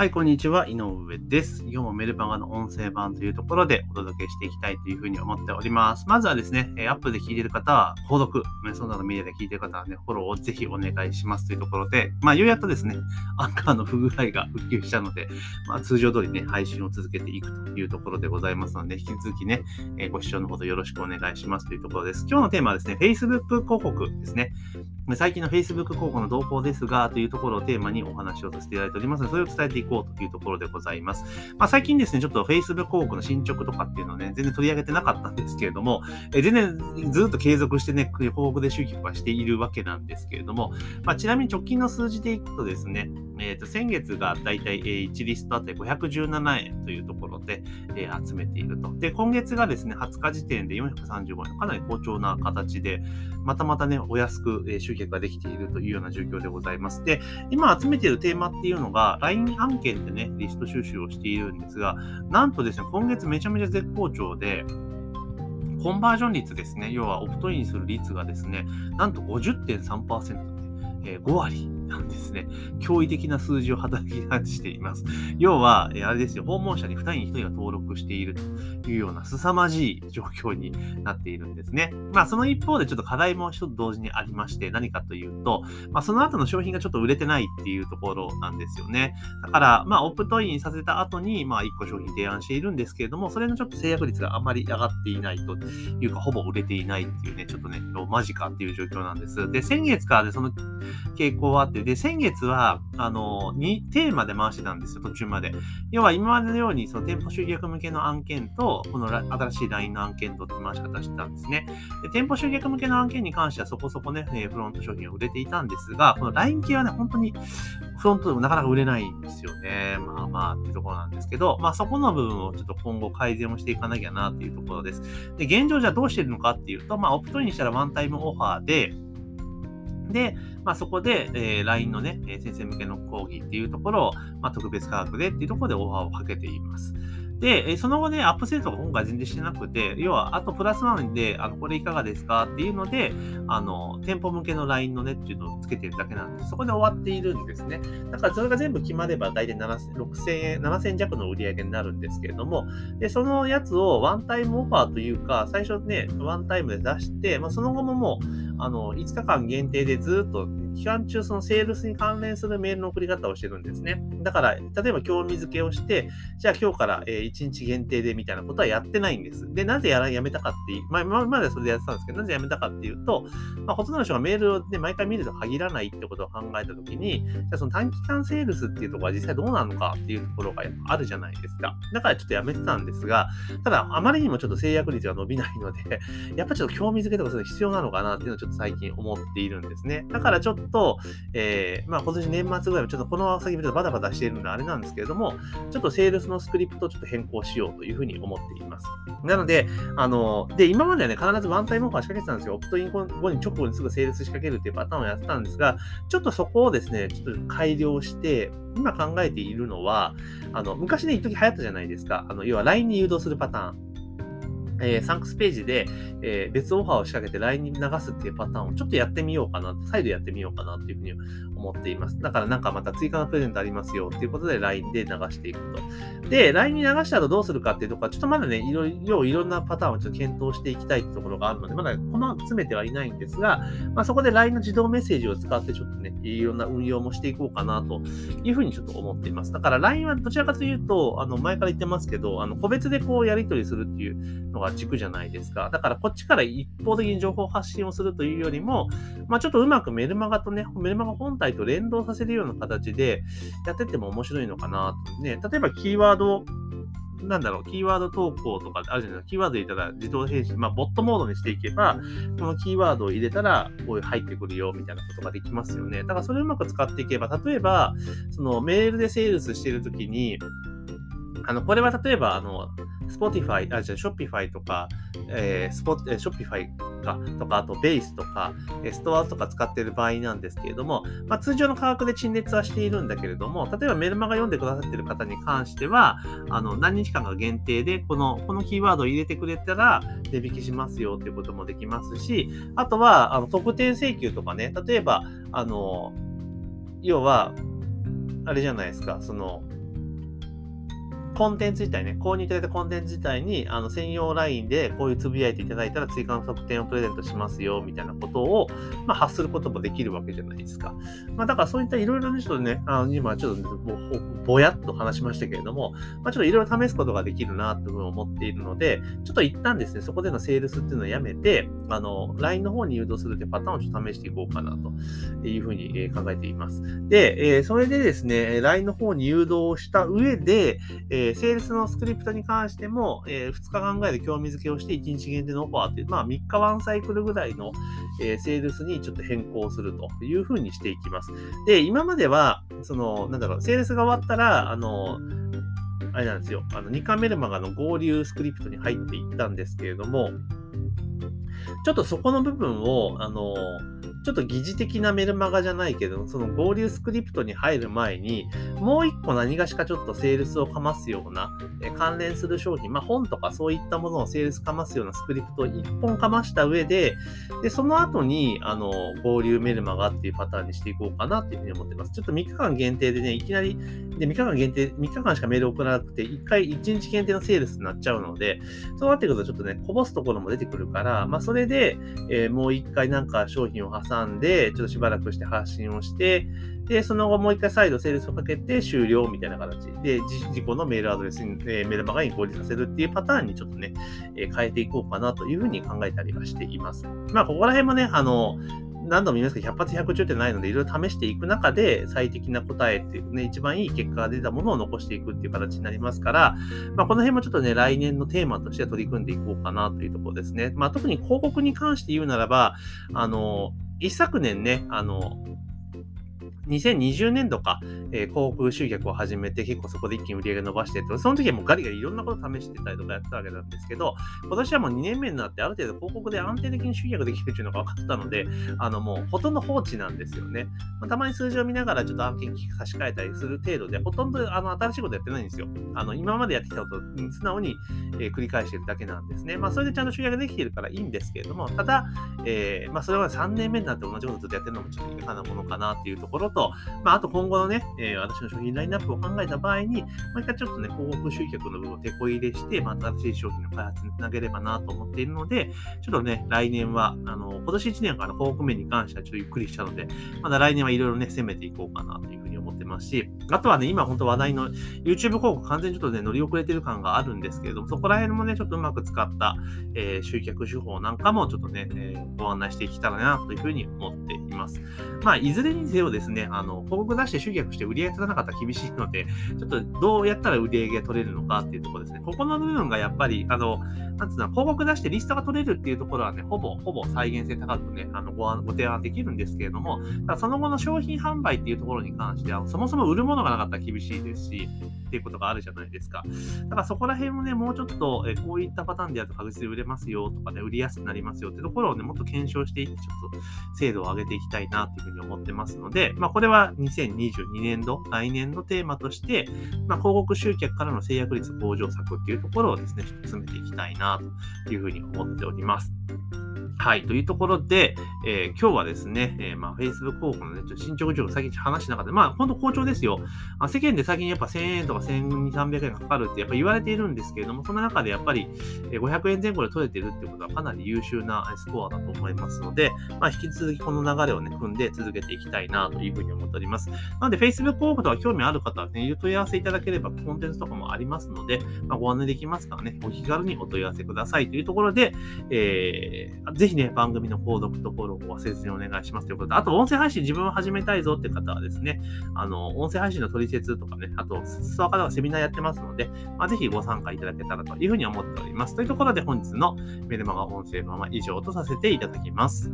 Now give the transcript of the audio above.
はい、こんにちは。井上です。今日もメルマガの音声版というところでお届けしていきたいというふうに思っております。まずはですね、アップで聞いている方は、購読、その他のメディアで聞いている方はね、フォローをぜひお願いしますというところで、まあ、ようやっとですね、アンカーの不具合が復旧したので、まあ、通常通りね、配信を続けていくというところでございますので、引き続きね、ご視聴のほどよろしくお願いしますというところです。今日のテーマはですね、Facebook 広告ですね。最近の Facebook 広告の動向ですが、というところをテーマにお話をさせていただいておりますので、それを伝えていこうというところでございます。まあ、最近ですね、ちょっと Facebook 広告の進捗とかっていうのをね、全然取り上げてなかったんですけれども、え全然ずっと継続してね、広告で集客はしているわけなんですけれども、まあ、ちなみに直近の数字でいくとですね、えー、と先月がだいたい1リストあたり517円というところで、えー、集めていると。で、今月がですね、20日時点で435円、かなり好調な形で、またまたね、お安く、え集客ができているというような状況でございます。で、今集めているテーマっていうのが、LINE 案件でね、リスト収集をしているんですが、なんとですね、今月めちゃめちゃ絶好調で、コンバージョン率ですね、要はオプトインする率がですね、なんと50.3%で、えー、5割なんですね。驚異的な数字を働き出しています。要は、えあれですよ、訪問者に2人に1人が登録しているというような凄まじい状況になっているんですね。まあ、その一方でちょっと課題も一つ同時にありまして、何かというと、まあ、その後の商品がちょっと売れてないっていうところなんですよね。だから、まあ、オプトインさせた後に、まあ、1個商品提案しているんですけれども、それのちょっと制約率があまり上がっていないというか、ほぼ売れていないっていうね、ちょっとね、マジかっていう状況なんです。で、先月からでその傾向はあって、で、先月は、あの、2テーマで回してたんですよ、途中まで。要は今までのように、その店舗集客向けの案件と、この新しい LINE の案件とって回し方してたんですね。で、店舗集客向けの案件に関してはそこそこね、フロント商品を売れていたんですが、この LINE 系はね、本当にフロントでもなかなか売れないんですよね。まあまあっていうところなんですけど、まあそこの部分をちょっと今後改善をしていかなきゃなっていうところです。で、現状じゃどうしてるのかっていうと、まあオプトインしたらワンタイムオファーで、で、まあ、そこで、えー、LINE のね、先生向けの講義っていうところを、まあ、特別価格でっていうところでオファーをかけています。で、その後ね、アップセールとか今回全然してなくて、要は、あとプラスワンで、あの、これいかがですか？っていうので、あの、店舗向けの LINE のねっていうのをつけてるだけなんで、そこで終わっているんですね。だからそれが全部決まれば、大体6000円、7000弱の売り上げになるんですけれども、で、そのやつをワンタイムオファーというか、最初ね、ワンタイムで出して、まあ、その後ももう、あの、5日間限定でずっと期間中そのセールスに関連するメールの送り方をしてるんですね。だから、例えば興味づけをして、じゃあ今日から、1日限定でみたいなことはやってないんです。で、なぜやらやめたかっていう、まあ今までそれでやってたんですけど、なぜやめたかっていうと、まあ、ほとんどの人がメールを、ね、毎回見ると限らないってことを考えたときに、じゃあその短期間セールスっていうところは実際どうなのかっていうところがあるじゃないですか。だからちょっとやめてたんですが、ただあまりにもちょっと制約率が伸びないので、やっぱちょっと興味づけとかそういうの必要なのかなっていうのをちょっと最近思っているんですね。だからちょっと、えー、まあ今年年末ぐらいはちょっとこの先ちょっとバタバタしているのであれなんですけれども、ちょっとセールスのスクリプトをちょっと変更しようというふうに思っています。なので、あの、で、今まではね、必ずワンタイムオファー仕掛けてたんですよ。オプトイン後に直後にすぐセールス仕掛けるっていうパターンをやってたんですが、ちょっとそこをですね、ちょっと改良して、今考えているのは、あの、昔ね、一時流行ったじゃないですか。あの、要は LINE に誘導するパターン。えー、サンクスページで、えー、別オファーを仕掛けて LINE に流すっていうパターンをちょっとやってみようかな、再度やってみようかなっていうふうに思っています。だからなんかまた追加のプレゼントありますよっていうことで LINE で流していくと。で、LINE に流した後どうするかっていうところは、ちょっとまだね、いろいろいろんなパターンをちょっと検討していきたいってところがあるので、まだ細かく詰めてはいないんですが、まあ、そこで LINE の自動メッセージを使ってちょっとね、いろんな運用もしていこうかなというふうにちょっと思っています。だから LINE はどちらかというと、あの前から言ってますけど、あの個別でこうやり取りするっていうのが軸じゃないですか。だからこっちから一方的に情報発信をするというよりも、まあ、ちょっとうまくメルマガとね、メルマガ本体と連動させるような形でやってても面白いのかなと。ね、例えばキーワードなんだろう、キーワード投稿とかあるじゃないですか。キーワード入れたら自動返信、まあ、ボットモードにしていけば、このキーワードを入れたら、こういう入ってくるよ、みたいなことができますよね。だからそれをうまく使っていけば、例えば、そのメールでセールスしてるときに、あの、これは例えば、あの、Spotify、あ、じゃあ Shopify とか、えー、スポえ Shopify か、とか、あと Base とか、えストアとか使っている場合なんですけれども、まあ、通常の価格で陳列はしているんだけれども、例えばメルマガ読んでくださっている方に関しては、あの、何日間か限定で、この、このキーワードを入れてくれたら、値引きしますよっていうこともできますし、あとは、あの、特典請求とかね、例えば、あの、要は、あれじゃないですか、その、コンテンツ自体ね、購入いただいたコンテンツ自体に、あの、専用 LINE でこういうつぶやいていただいたら追加の特典をプレゼントしますよ、みたいなことを、まあ、発することもできるわけじゃないですか。まあ、だからそういったいろいろな人ね、あの、今ちょっとぼぼやっと話しましたけれども、まあ、ちょっといろいろ試すことができるな、というふうに思っているので、ちょっと一旦ですね、そこでのセールスっていうのをやめて、あの、LINE の方に誘導するってパターンをちょっと試していこうかな、というふうに考えています。で、えそれでですね、LINE の方に誘導した上で、えセールスのスクリプトに関しても、え2日間ぐらいで興味づけをして1日限定のオファーという、まあ3日ワンサイクルぐらいの、えセールスにちょっと変更するというふうにしていきます。で、今までは、その、なんだろう、セールスが終わったら、あの、あれなんですよ、あの、ニカメルマガの合流スクリプトに入っていったんですけれども、ちょっとそこの部分を、あの、ちょっと疑似的なメルマガじゃないけど、その合流スクリプトに入る前に、もう一個何がしかちょっとセールスをかますような、え関連する商品、まあ本とかそういったものをセールスかますようなスクリプトを一本かました上で、で、その後に、あの、合流メルマガっていうパターンにしていこうかなっていうふうに思ってます。ちょっと3日間限定でね、いきなり、で、3日間限定、3日間しかメール送らなくて、1回1日限定のセールスになっちゃうので、そうなってくるとちょっとね、こぼすところも出てくるから、まあそれで、えー、もう一回なんか商品を挟んで、ちょっとしばらくして発信をして、で、その後もう一回再度セールスをかけて終了みたいな形で、自己のメールアドレスに、えー、メルマガに合流させるっていうパターンにちょっとね、えー、変えていこうかなというふうに考えたりはしています。まあ、ここら辺もね、あの、何度も言いますけど、100発100中ってないので、いろいろ試していく中で、最適な答えっていうね、一番いい結果が出たものを残していくっていう形になりますから、まあ、この辺もちょっとね、来年のテーマとして取り組んでいこうかなというところですね。まあ、特に広告に関して言うならば、あの、一昨年ね、あの、2020年度か、えー、広告集客を始めて、結構そこで一気に売り上げ伸ばしてって、その時はもうガリガリいろんなこと試してたりとかやってたわけなんですけど、今年はもう2年目になって、ある程度広告で安定的に集客できるっていうのが分かったので、あのもうほとんど放置なんですよね。まあ、たまに数字を見ながらちょっと案件差し替えたりする程度で、ほとんどあの新しいことやってないんですよ。あの今までやってきたことを素直に、えー、繰り返してるだけなんですね。まあそれでちゃんと集客できてるからいいんですけれども、ただ、えー、まあそれは3年目になって同じことずっとやってるのもちょっといかがなものかなっていうところと、まああと今後のね、えー、私の商品ラインナップを考えた場合に、もう一回ちょっとね、広告集客の部分を手こ入れして、まあ、新しい商品の開発につなげればなと思っているので、ちょっとね、来年は、あの、今年1年から広告面に関してはちょっとゆっくりしたので、まだ来年はいろいろね、攻めていこうかなというふうに思ってますし、あとはね、今本当話題の YouTube 広告完全にちょっとね、乗り遅れてる感があるんですけれども、そこら辺もね、ちょっとうまく使った、えー、集客手法なんかもちょっとね、えー、ご案内していけたらなというふうに思っています。まあ、いずれにせよですね、あの、広告出して集客して売り上げ取らなかったら厳しいので、ちょっとどうやったら売り上げが取れるのかっていうところですね。ここの部分がやっぱり、あの、なんつうの、広告出してリストが取れるっていうところはね、ほぼ、ほぼ再現性高くね、あのごご提案できるんですけれども、ただその後の商品販売っていうところに関しては、そもそも売るものがなかったら厳しいですし、っていうことがあるじゃないですか。だからそこら辺もね、もうちょっと、えこういったパターンでやると確実に売れますよとかね、売りやすくなりますよっていうところをね、もっと検証していって、ちょっと精度を上げていきたいなっていうふうに思ってますので、まあこれは2022年度、来年のテーマとして、まあ広告集客からの制約率向上策っていうところをですね、ちょっと詰めていきたいなというふうに思っております。はい。というところで、えー、今日はですね、えー、まあ、Facebook 広告のね、ちょっと進捗状況最近話しなかった。まあ、ほんと好調ですよ。あ世間で最近やっぱ1000円とか1200、300円かかるってやっぱ言われているんですけれども、その中でやっぱり500円前後で取れてるってことはかなり優秀なスコアだと思いますので、まあ、引き続きこの流れをね、組んで続けていきたいなというふうに思っております。なので、Facebook 広告とか興味ある方はね、お問い合わせいただければコンテンツとかもありますので、まあ、ご案内できますからね、お気軽にお問い合わせくださいというところで、えー、ぜひね、番組の購読とフォローを忘れずにお願いしますということで、あと音声配信自分を始めたいぞって方はですね、あの、音声配信の取説とかね、あと、スワカではセミナーやってますので、まあ、ぜひご参加いただけたらというふうに思っております。というところで本日のメルマガ音声のまま以上とさせていただきます。